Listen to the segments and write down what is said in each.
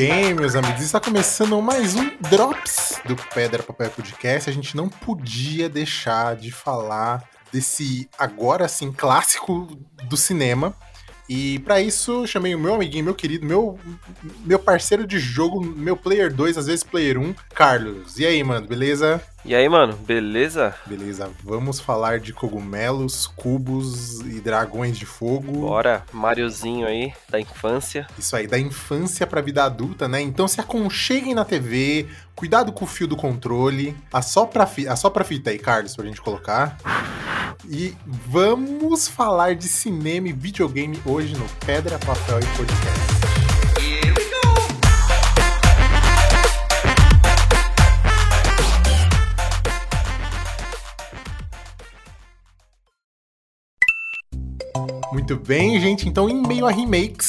Bem, meus amigos. Está começando mais um Drops do Pedra Papel Podcast. A gente não podia deixar de falar desse agora sim clássico do cinema. E para isso, chamei o meu amiguinho, meu querido, meu, meu parceiro de jogo, meu player 2, às vezes player 1, Carlos. E aí, mano, beleza? E aí, mano, beleza? Beleza, vamos falar de cogumelos, cubos e dragões de fogo. Bora, Mariozinho aí, da infância. Isso aí, da infância pra vida adulta, né? Então se aconcheguem na TV, cuidado com o fio do controle, assopra, fi assopra a fita aí, Carlos, pra gente colocar. E vamos falar de cinema e videogame hoje no Pedra, Papel e Podcast. Muito bem, gente. Então, em meio a remakes,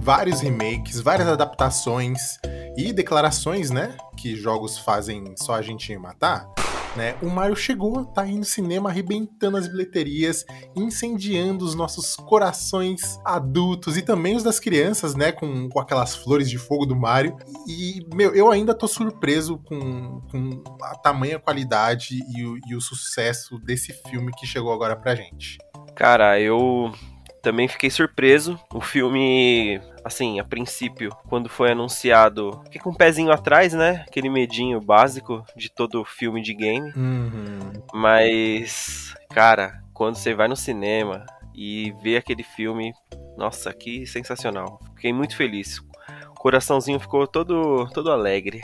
vários remakes, várias adaptações e declarações, né? Que jogos fazem só a gente matar né? O Mario chegou, tá aí no cinema arrebentando as bilheterias, incendiando os nossos corações adultos e também os das crianças, né? Com, com aquelas flores de fogo do Mario. E, meu, eu ainda tô surpreso com, com a tamanha qualidade e o, e o sucesso desse filme que chegou agora pra gente. Cara, eu também fiquei surpreso. O filme, assim, a princípio, quando foi anunciado, fiquei com um pezinho atrás, né? Aquele medinho básico de todo filme de game. Uhum. Mas, cara, quando você vai no cinema e vê aquele filme, nossa, que sensacional. Fiquei muito feliz. O coraçãozinho ficou todo, todo alegre.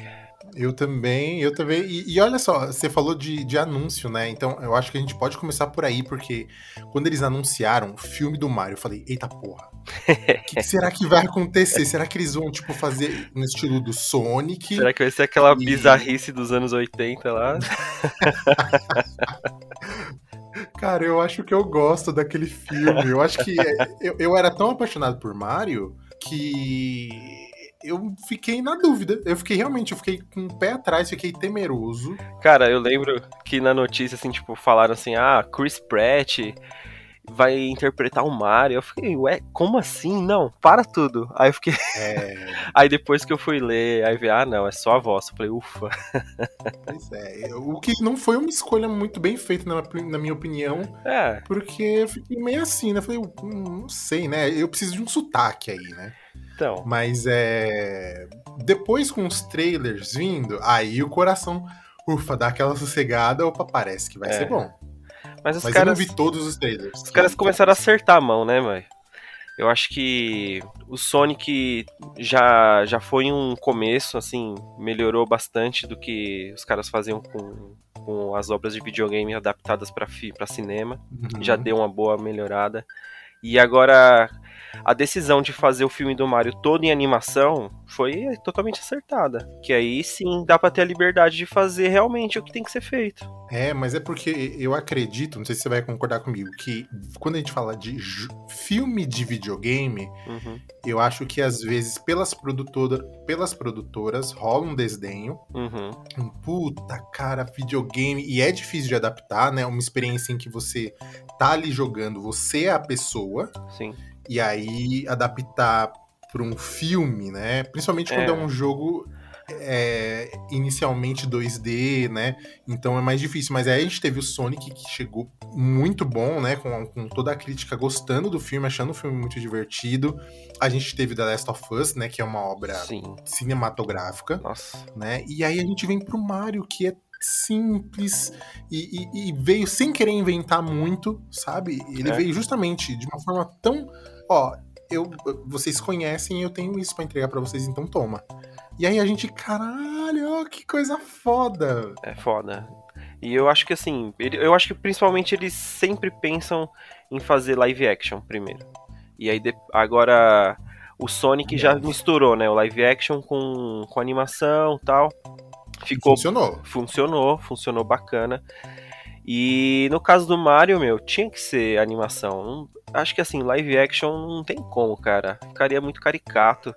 Eu também, eu também. E, e, olha só, você falou de, de anúncio, né? Então eu acho que a gente pode começar por aí, porque quando eles anunciaram o filme do Mario, eu falei, eita porra. O que, que, será que vai acontecer? Será que eles vão, tipo, fazer no estilo do Sonic? Será que vai ser aquela e... bizarrice dos anos 80 lá? Cara, eu acho que eu gosto daquele filme. Eu acho que eu, eu era tão apaixonado por Mario que eu fiquei na dúvida. Eu fiquei realmente, eu fiquei com o pé atrás, fiquei temeroso. Cara, eu lembro que na notícia, assim, tipo, falaram assim, ah, Chris Pratt vai interpretar o Mario. Eu fiquei, ué, como assim? Não, para tudo. Aí eu fiquei. É... aí depois que eu fui ler, aí vi, ah, não, é só a voz. Eu falei, ufa. Pois é. O que não foi uma escolha muito bem feita, na, na minha opinião. É. Porque eu fiquei meio assim, né? Eu falei, hum, não sei, né? Eu preciso de um sotaque aí, né? Então. Mas é. Depois com os trailers vindo, aí o coração, ufa, dá aquela sossegada, opa, parece que vai é. ser bom. Mas, os Mas caras, eu não vi todos os trailers. Os caras começaram a acertar a mão, né, mãe? Eu acho que o Sonic já, já foi um começo, assim, melhorou bastante do que os caras faziam com, com as obras de videogame adaptadas para cinema. Uhum. Já deu uma boa melhorada. E agora a decisão de fazer o filme do Mario todo em animação foi totalmente acertada. Que aí sim dá pra ter a liberdade de fazer realmente o que tem que ser feito. É, mas é porque eu acredito, não sei se você vai concordar comigo, que quando a gente fala de filme de videogame, uhum. eu acho que às vezes pelas, produtora, pelas produtoras rola um desdenho. Uhum. Um puta, cara, videogame. E é difícil de adaptar, né? Uma experiência em que você tá ali jogando, você é a pessoa. Sim e aí adaptar para um filme, né? Principalmente quando é, é um jogo é, inicialmente 2D, né? Então é mais difícil. Mas aí a gente teve o Sonic que chegou muito bom, né? Com, com toda a crítica gostando do filme, achando o filme muito divertido. A gente teve The Last of Us, né? Que é uma obra Sim. cinematográfica. Nossa. Né? E aí a gente vem pro Mario, que é simples e, e, e veio sem querer inventar muito, sabe? Ele é. veio justamente de uma forma tão ó, eu, vocês conhecem e eu tenho isso para entregar para vocês, então toma. E aí a gente, caralho, que coisa foda. É foda. E eu acho que assim, eu acho que principalmente eles sempre pensam em fazer live action primeiro. E aí agora o Sonic já misturou, né, o live action com, com animação tal. Ficou, funcionou. Funcionou, funcionou bacana. E no caso do Mario, meu, tinha que ser animação. Acho que assim, live action não tem como, cara. Ficaria muito caricato.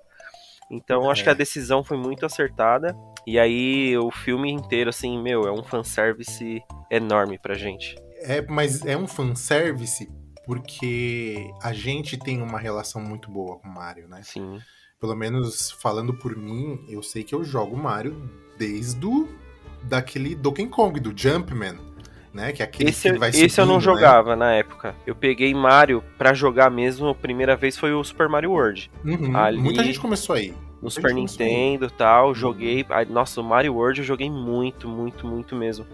Então é. acho que a decisão foi muito acertada. E aí o filme inteiro, assim, meu, é um fanservice enorme pra gente. É, mas é um fanservice porque a gente tem uma relação muito boa com o Mario, né? Sim. Pelo menos falando por mim, eu sei que eu jogo Mario desde o daquele Donkey Kong, do Jumpman. Né? Que é aquele esse, que vai esse subindo, eu não né? jogava na época. Eu peguei Mario pra jogar mesmo, a primeira vez foi o Super Mario World. Uhum, Ali- Muita gente começou aí. No Super. Nintendo e tal, joguei. ai, Nossa, o Mario World eu joguei muito, muito, muito mesmo.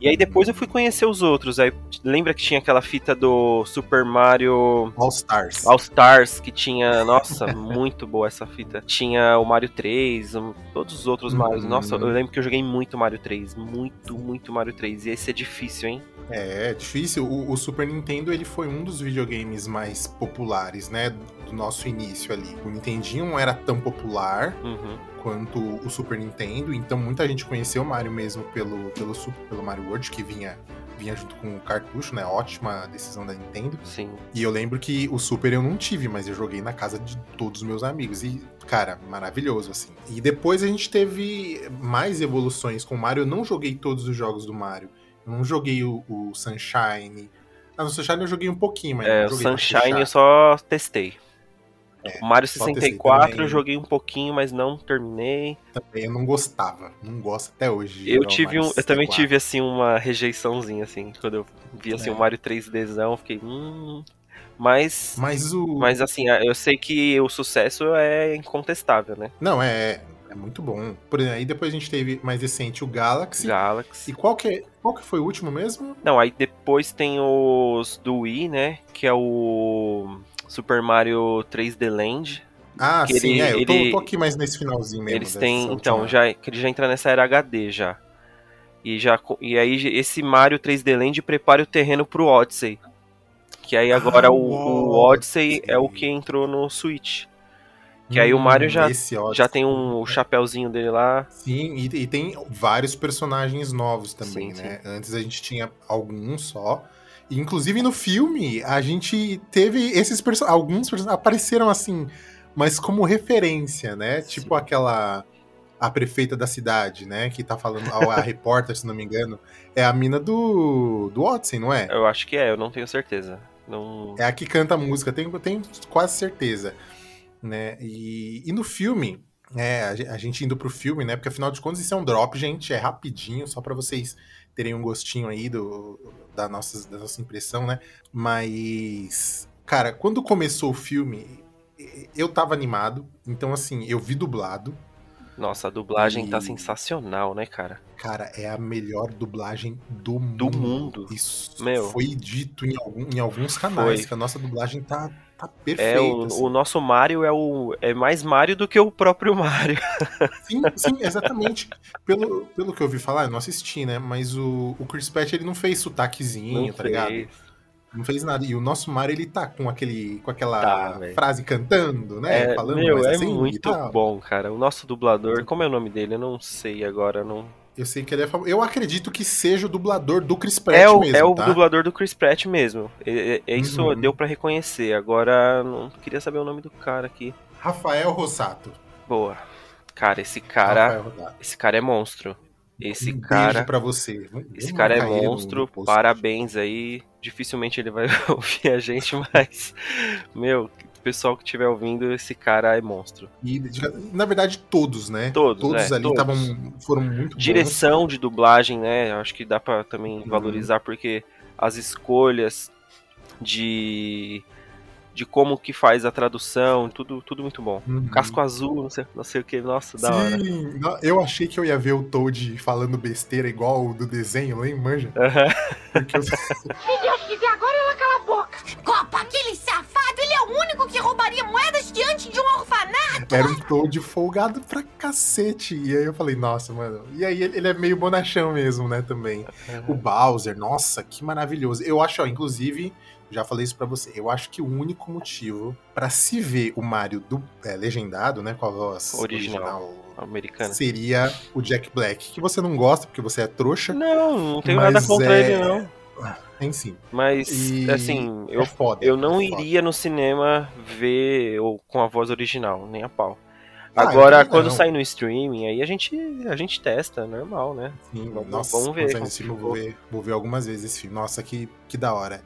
E aí depois eu fui conhecer os outros. Aí lembra que tinha aquela fita do Super Mario All Stars. All Stars que tinha, nossa, muito boa essa fita. Tinha o Mario 3, um- todos os outros Uhum. Marios. Nossa, eu lembro que eu joguei muito Mario 3, muito, muito Mario 3. E esse é difícil, hein? É, difícil. O, o Super Nintendo ele foi um dos videogames mais populares, né? Do nosso início ali. O Nintendinho não era tão popular Uhum. quanto o Super Nintendo, então muita gente conheceu o Mario mesmo pelo, pelo, Super- pelo Mario World, que vinha, vinha junto com o cartucho, né? Ótima decisão da Nintendo. Sim. E eu lembro que o Super eu não tive, mas eu joguei na casa de todos os meus amigos. E, cara, maravilhoso, assim. E depois a gente teve mais evoluções com o Mario. Eu não joguei todos os jogos do Mario. Eu não joguei o, o Sunshine. Ah, no Sunshine eu joguei um pouquinho, mas É, não o Sunshine eu só testei. É, o Mario só testei 64 também. eu joguei um pouquinho, mas não terminei. Também eu não gostava. Não gosto até hoje. Eu tive um, eu também 64. tive assim uma rejeiçãozinha assim, quando eu vi assim É. o Mario 3Dzão, eu fiquei, hum, mas Mas o. mas assim, eu sei que o sucesso é incontestável, né? Não, é, é muito bom. Por aí depois a gente teve mais recente o Galaxy. Galaxy. E qual que, é, qual que foi o último mesmo? Não, aí depois tem os do Wii, né, que é o Super Mario 3D Land. Ah, Que sim, ele- é. Eu tô, ele- tô aqui mais nesse finalzinho mesmo. Eles têm, então, já que ele já entra nessa era HD já. E já e aí esse Mario 3D Land prepara o terreno pro Odyssey. Que aí agora Ah, o, o Odyssey. é o que entrou no Switch. Que aí o Hum, Mario já, Odyssey. já tem um, o chapéuzinho dele lá. Sim, e, e tem vários personagens novos também, Sim, né? Antes a gente tinha alguns só. Inclusive no filme, a gente teve esses personagens. Alguns personagens apareceram assim, mas como referência, né? Sim. Tipo aquela. A prefeita da cidade, né? Que tá falando. A, a repórter, se não me engano. É a mina do. Do Odyssey, não é? Eu acho que é, eu não tenho certeza. Não... É a que canta a música, tenho, tenho quase certeza. Né? E, e no filme, é, a, ge- a gente indo pro filme, né? Porque afinal de contas isso é um drop, gente, é rapidinho, só pra vocês terem um gostinho aí do, da, nossa, da nossa impressão, né? Mas, cara, quando começou o filme, eu tava animado, então assim, eu vi dublado. Nossa, a dublagem tá E- sensacional, né, cara? Cara, é a melhor dublagem do mundo. Do mundo. Isso Meu. foi dito em, algum- em alguns canais, Foi. que a nossa dublagem tá, tá É, perfeita. o, assim. o nosso Mario é o é mais Mario do que o próprio Mario. Sim, sim, exatamente. pelo, pelo que eu ouvi falar, eu não assisti, né? Mas o, o Chris Pratt, ele não fez sotaquezinho, Não tá ligado? fez. Não fez nada. E o nosso Mario, ele tá com, aquele, com aquela Tá, frase cantando, né? É, Falando meu, mais é assim muito tal. bom, cara. O nosso dublador, como é o nome dele? Eu não sei agora. Não... Eu sei que ele é famoso. Eu acredito que seja o dublador do Chris Pratt É o, mesmo, é o tá? dublador do Chris Pratt mesmo. É, é- isso Uhum. deu pra reconhecer. Agora, não queria saber o nome do cara aqui. Rafael Rossato. Boa. Cara, esse cara, esse cara é monstro. Esse um cara, pra você. Vamos- esse cara é monstro. Parabéns aí. Dificilmente ele vai ouvir a gente, mas meu, pessoal que estiver ouvindo, esse cara é monstro. E, na verdade, todos, né? Todos, Todos é, ali todos. estavam foram muito bons. Direção de dublagem, né? Acho que dá pra também Uhum. valorizar porque as escolhas de de como que faz a tradução, tudo tudo muito bom. Uhum. Casco azul, não sei, não sei o que, nossa, da hora. Sim, eu achei que eu ia ver o Toad falando besteira igual o do desenho, hein, manja? Aham. Porque eu- que roubaria moedas diante de um orfanato. era um Toad folgado pra cacete. E aí eu falei, nossa, mano. E aí ele é meio bonachão mesmo, né, também. O Bowser, nossa, que maravilhoso. Eu acho, ó, inclusive, já falei isso pra você, eu acho que o único motivo pra se ver o Mario do, é, legendado, né, com a voz Original. original, Americana. seria o Jack Black, que você não gosta porque você é trouxa, Não, não tenho nada contra é- ele não. Enfim. Mas E assim, eu é foda. eu não é iria no cinema ver ou com a voz original, nem a pau. Ah, Agora, também quando não. sair no streaming, aí a gente, a gente testa, normal, né? Sim, Vamos- nossa, vamos ver filme, vou ver, vou ver algumas vezes esse filme. Nossa, que, que da hora.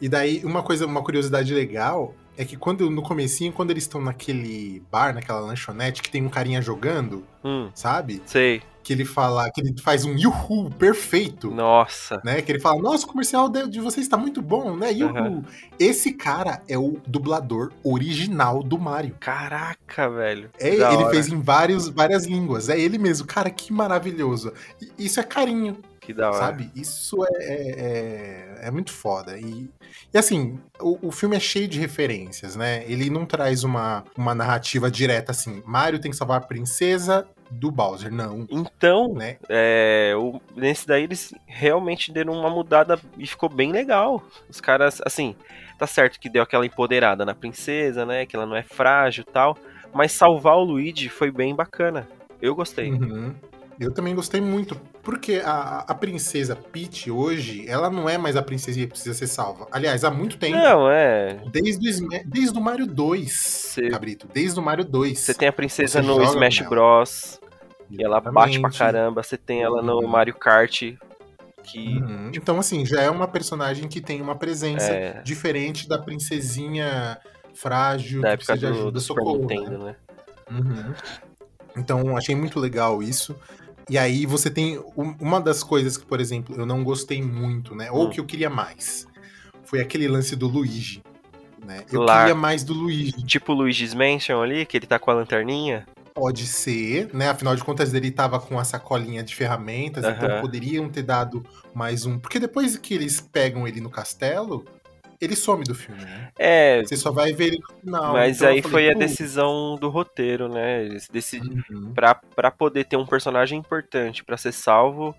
E daí, uma coisa, uma curiosidade legal é que quando no comecinho, quando eles estão naquele bar, naquela lanchonete, que tem um carinha jogando, Hum, sabe? sei. Que ele fala, que ele faz um yuhu perfeito. Nossa. Né? Que ele fala, nossa, o comercial de, de vocês está muito bom, né? Yuhu. Aham. Esse cara é o dublador original do Mario. Caraca, velho. É, Da ele hora. fez em vários, várias línguas. É ele mesmo. Cara, que maravilhoso. Isso é carinho, Que da hora. sabe? Isso é, é, é- é muito foda. E, e assim, o, o filme é cheio de referências, né? Ele não traz uma, uma narrativa direta assim. Mario tem que salvar a princesa do Bowser. Não. Então, Né? é, o- nesse daí eles realmente deram uma mudada e ficou bem legal. Os caras, assim, tá certo que deu aquela empoderada na princesa, né? Que ela não é frágil e tal. Mas salvar o Luigi foi bem bacana. Eu gostei. Uhum. Eu também gostei muito. Porque a, a princesa Peach hoje, ela não é mais a princesa que precisa ser salva. Aliás, há muito tempo. Não, é. Desde o, desde o Mario 2, Cê- Cabrito. Desde o Mario 2. Você tem a princesa no Smash com ela. Bros. E ela bate pra caramba. Você tem ela no. Mario Kart. Que. Uhum. Então, assim, já é uma personagem que tem uma presença É. diferente da princesinha frágil, Da que precisa de do, ajuda, do socorro. Nintendo, né? né? Uhum. Então, achei muito legal isso. E aí você tem um- uma das coisas que, por exemplo, eu não gostei muito, né? Ou Hum. que eu queria mais. Foi aquele lance do Luigi. Né? Eu Lá. queria mais do Luigi. Tipo o Luigi's Mansion ali, que ele tá com a lanterninha. Pode ser, né? Afinal de contas, ele tava com a sacolinha de ferramentas, então Aham. poderiam ter dado mais um. Porque depois que eles pegam ele no castelo, ele some do filme, né? É, Você só vai ver ele no final. mas Então aí falei, foi a decisão do roteiro, né? Eles decidiram. Uhum. Pra, pra poder ter um personagem importante pra ser salvo,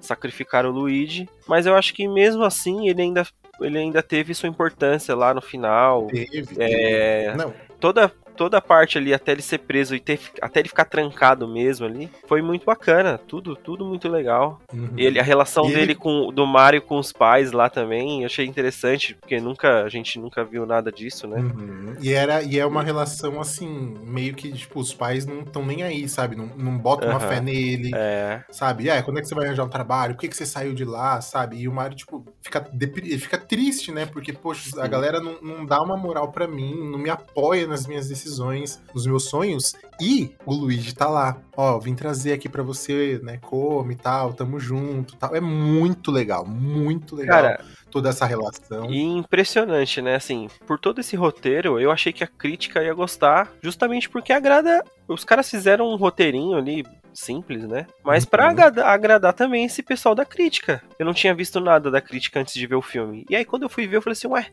sacrificaram o Luigi. Mas eu acho que mesmo assim ele ainda, ele ainda teve sua importância lá no final. Teve, É, teve. Não, toda toda a parte ali até ele ser preso e ter, até ele ficar trancado mesmo ali foi muito bacana tudo tudo muito legal uhum. ele a relação E ele- dele com do Mario com os pais lá também eu achei interessante porque nunca a gente nunca viu nada disso né Uhum. E, era, e é uma relação assim, meio que, tipo, os pais não estão nem aí, sabe? Não, não botam uma Aham. fé nele, é sabe? Ah, quando é que você vai arranjar um trabalho? Por que, que você saiu de lá, sabe? E o Mario, tipo, fica, depri- ele fica triste, né? Porque, poxa, a galera não, não dá uma moral pra mim, não me apoia nas minhas decisões, nos meus sonhos. E o Luigi tá lá. Ó, vim trazer aqui pra você, né? Come e tal, tamo junto tal. É muito legal, muito legal cara toda essa relação. e impressionante né assim por todo esse roteiro eu achei que a crítica ia gostar justamente porque agrada os caras fizeram um roteirinho ali simples, né? Mas pra Uhum. agrada- agradar também esse pessoal da crítica. Eu não tinha visto nada da crítica antes de ver o filme. E aí quando eu fui ver, eu falei assim, ué,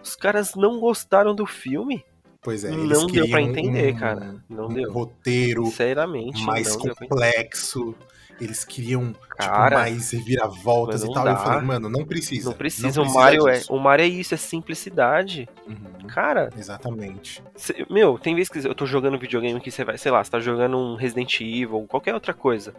os caras não gostaram do filme? Pois é, Não deu pra queriam entender, um- cara. Não um deu. roteiro Sinceramente, mais não complexo. Eles queriam tipo, Cara, mais reviravoltas mas e não tal. Eu dá. falei, mano, não precisa. não precisa. o Mario é, o Mario é isso, é simplicidade. Uhum, Cara, Exatamente. cê- meu, tem vezes que eu tô jogando videogame que você vai, sei lá, você tá jogando um Resident Evil, ou qualquer outra coisa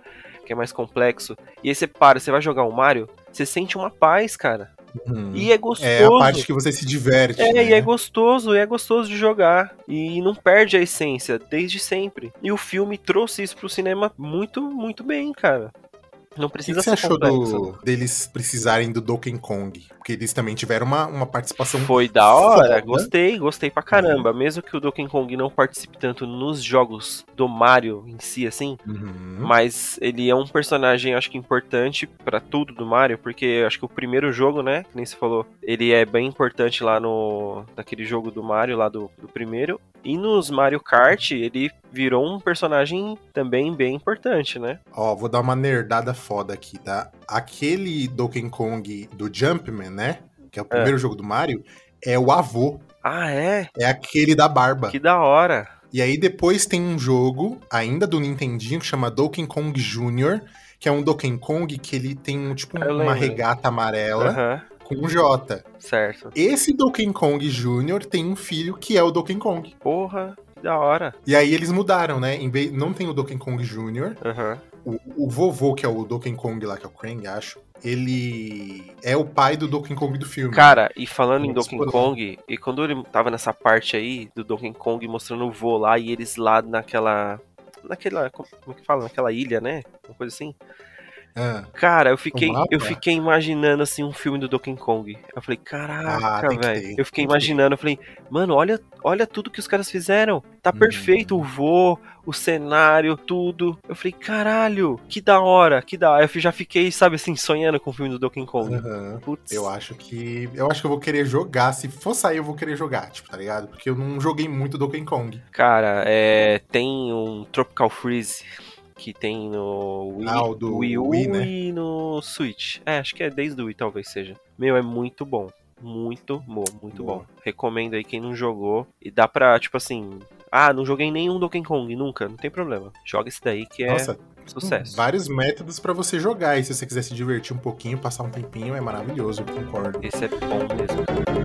que é mais complexo, e aí você para, você vai jogar um Mario, você sente uma paz, cara. Uhum. E é gostoso. É a parte que você se diverte. É, né? e é gostoso, e é gostoso de jogar. E não perde a essência, desde sempre. E o filme trouxe isso pro cinema muito, muito bem, cara. Não O que, precisa que você ser achou complexo. do, deles precisarem do Donkey Kong? Porque eles também tiveram uma, uma participação Foi da hora, foda. gostei, gostei pra caramba. Mesmo que o Donkey Kong não participe tanto nos jogos do Mario em si, assim, Uhum. mas ele é um personagem, acho que importante pra tudo do Mario, porque acho que o primeiro jogo, né, que nem você falou, ele é bem importante lá no naquele jogo do Mario, lá do, do primeiro. E nos Mario Kart, ele virou um personagem também bem importante, né? Ó, vou dar uma nerdada foda aqui, tá? Aquele Donkey Kong do Jumpman, né? Que é o primeiro jogo do Mario, é o avô. Ah, é? É aquele da barba. Que da hora. E aí depois tem um jogo, ainda do Nintendinho, que chama Donkey Kong Jr., que é um Donkey Kong que ele tem um, tipo Eu uma lembro. regata amarela Aham, com um J. certo. Esse Donkey Kong Jr. tem um filho que é o Donkey Kong. Porra, que da hora. E aí eles mudaram, né? Em vez, não tem o Donkey Kong Jr., Aham. O, o vovô, que é o Donkey Kong lá, que é o Krang, acho, ele é o pai do Donkey Kong do filme. Cara, e falando em Donkey Kong, e quando ele tava nessa parte aí do Donkey Kong mostrando o vô lá e eles lá naquela. Naquela. Como é que fala? Naquela ilha, né? Uma coisa assim. Ah, Cara, eu fiquei, eu fiquei imaginando assim um filme do Donkey Kong. Eu falei, Ah, caraca, que velho. Eu fiquei imaginando, eu falei, mano, olha, olha tudo que os caras fizeram. Tá Uhum. perfeito o voo, o cenário, tudo. Eu falei, caralho, que da hora, que da hora. Eu já fiquei, sabe assim, sonhando com o filme do Donkey Kong. aham. Putz. Eu acho que. Eu acho que eu vou querer jogar. Se for sair, eu vou querer jogar, tipo, tá ligado? Porque eu não joguei muito Donkey Kong. Cara, é, tem um Tropical Freeze que tem no Wii, Ah, Wii U Wii, né? e no Switch. É, acho que é desde o Wii talvez seja. Meu, é muito bom. Muito bom, muito Boa. bom. Recomendo aí quem não jogou. E dá pra, tipo assim. Ah, não joguei nenhum Donkey Kong, nunca, não tem problema. Joga esse daí que é Nossa, sucesso. vários métodos pra você jogar. E se você quiser se divertir um pouquinho, passar um tempinho, é maravilhoso, eu concordo. Esse é bom mesmo.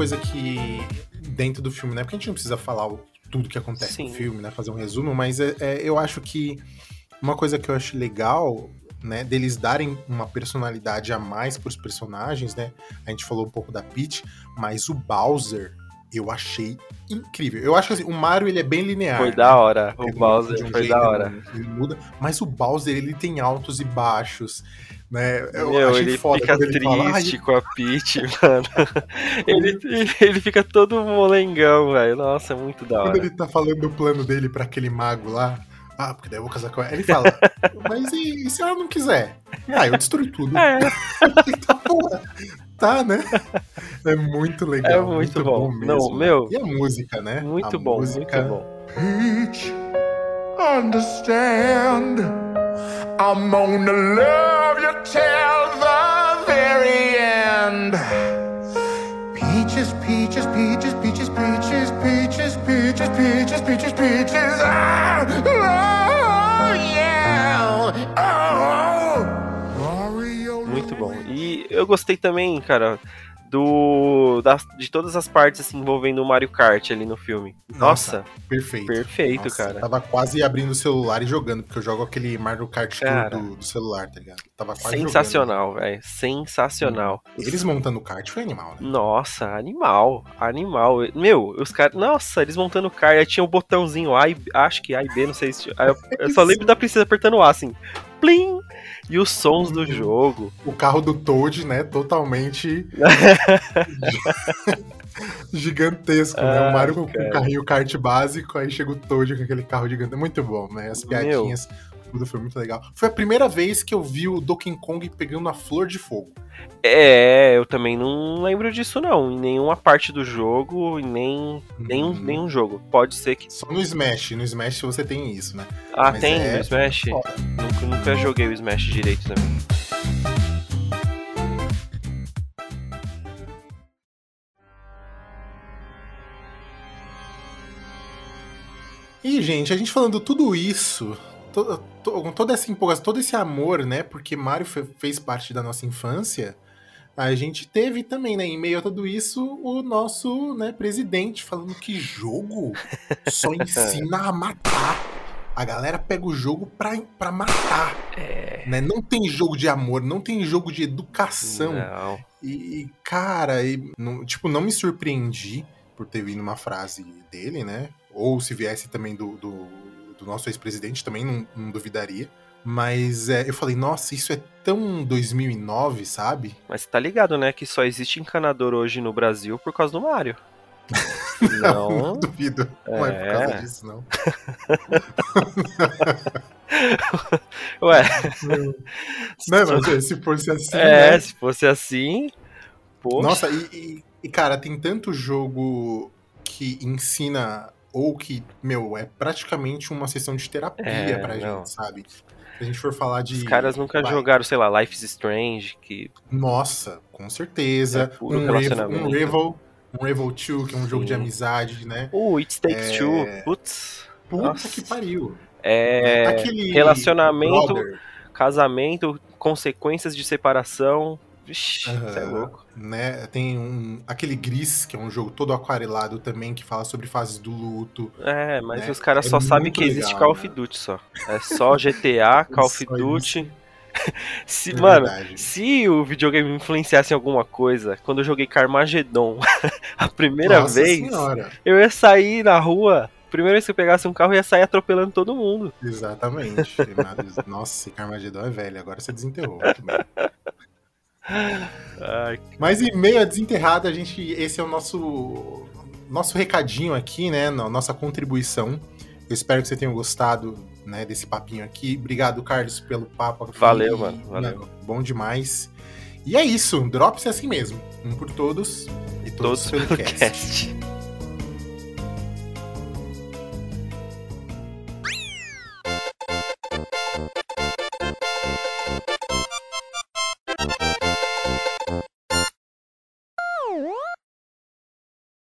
Coisa que dentro do filme, né? Porque a gente não precisa falar o- tudo que acontece Sim. no filme, né? Fazer um resumo, mas é- é, eu acho que uma coisa que eu acho legal, né? Deles darem uma personalidade a mais pros personagens, né? A gente falou um pouco da Peach, mas o Bowser eu achei incrível. Eu acho que assim, o Mario ele é bem linear. Foi né? da hora. O Ele Bowser de um foi jeito, da hora. Ele muda, mas o Bowser ele tem altos e baixos, né? Eu Meu, ele fica quando ele fala, triste "Ai, com a Peach, mano. Ele, ele fica todo molengão, velho. Nossa, é muito da Quando hora. ele tá falando do plano dele pra aquele mago lá, ah, porque daí eu vou casar com ela. Ele fala, mas e, e se ela não quiser? Ah, eu destruo tudo. É, Tá, porra. Tá, né? É muito legal. É muito bom. mesmo. Não, meu, E a música, né? muito A bom, música... muito bom. Peach, understand. I'm gonna love you till the very end. Peaches, peaches, peaches, peaches, peaches, peaches, peaches, peaches, peaches, peaches. Ah, oh, yeah. Oh, Muito bom. E eu gostei também, cara, do das, de todas as partes assim, envolvendo o Mario Kart ali no filme. Nossa, Perfeito. perfeito, Nossa, cara. Tava quase abrindo o celular e jogando, porque eu jogo aquele Mario Kart Cara. do, do celular, tá ligado? Tava quase Sensacional, velho. Sensacional. jogando. Eles montando o kart foi animal, né? Nossa, animal, animal. Meu, os caras. Nossa, eles montando o kart, aí tinha o botãozinho A e acho que A e B, não sei se. eu, eu só lembro da princesa apertando A, assim. Plim! E os sons do jogo. O carro do Toad, né? Totalmente gigantesco, né? Ah, O Mario com cara. o carrinho kart básico, aí chega o Toad com aquele carro gigante. Muito bom, né? As piadinhas, foi muito legal. Foi a primeira vez que eu vi o Donkey Kong pegando a flor de fogo. É, eu também não lembro disso, não. Em nenhuma parte do jogo, em nem. Nenhum, Uhum. nenhum jogo. Pode ser que. Só no Smash. No Smash você tem isso, né? Ah, Mas tem é- no Smash? Nunca, nunca joguei o Smash direito também. E, gente, a gente falando tudo isso, to- com toda essa empolgação, todo esse amor, né? Porque Mario fe- fez parte da nossa infância. A gente teve também, né, em meio a tudo isso, o nosso né, presidente falando que jogo só ensina a matar. A galera pega o jogo pra, pra matar. É. Né? Não tem jogo de amor, não tem jogo de educação. Não. E, e, cara, e, não- tipo, não me surpreendi por ter vindo uma frase dele, né? Ou se viesse também do, do, do nosso ex-presidente, também não, não duvidaria. Mas é, eu falei, nossa, isso é tão 2009, sabe? Mas tá ligado, né? Que só existe encanador hoje no Brasil por causa do Mario. Não, Não. duvido. Não é por É. causa disso, não. Ué. Não, mas se fosse assim, É, né? se fosse assim. Poxa. Nossa, e- e, cara, tem tanto jogo que ensina ou que, meu, é praticamente uma sessão de terapia É, pra não. gente, sabe? Se a gente for falar de. Os caras nunca vai, jogaram, sei lá, Life is Strange, que Nossa, com certeza. É um, relacionamento. um Revel, um Revel 2, que é um jogo de Sim. amizade, né? Uh, It Takes É. Two. Putz. Puta Nossa. que pariu. É. Aquele relacionamento, Brother, casamento, consequências de separação. Vixe, você é louco. né? Tem um, aquele Gris, que é um jogo todo aquarelado também, que fala sobre fases do luto. É, mas Né? os caras É só sabem que existe legal, Call of né? Duty só. É só GTA, Call of Duty. Se, É mano, verdade. se o videogame me influenciasse em alguma coisa, quando eu joguei Carmageddon a primeira Nossa vez, senhora. eu ia sair na rua. Primeira vez que eu pegasse um carro, eu ia sair atropelando todo mundo. Exatamente. Nossa, esse Carmageddon é velho, agora você desenterrou. Ai, Mas em meio a desenterrada, a gente. Esse é o nosso. Nosso recadinho aqui, né? no- Nossa contribuição. Eu espero que você tenha gostado né, desse papinho aqui. Obrigado, Carlos, pelo papo aqui. Valeu, mano, valeu. bom demais. E é isso. Drops é assim mesmo. Um por todos e todos, todos pelo pelo cast. cast.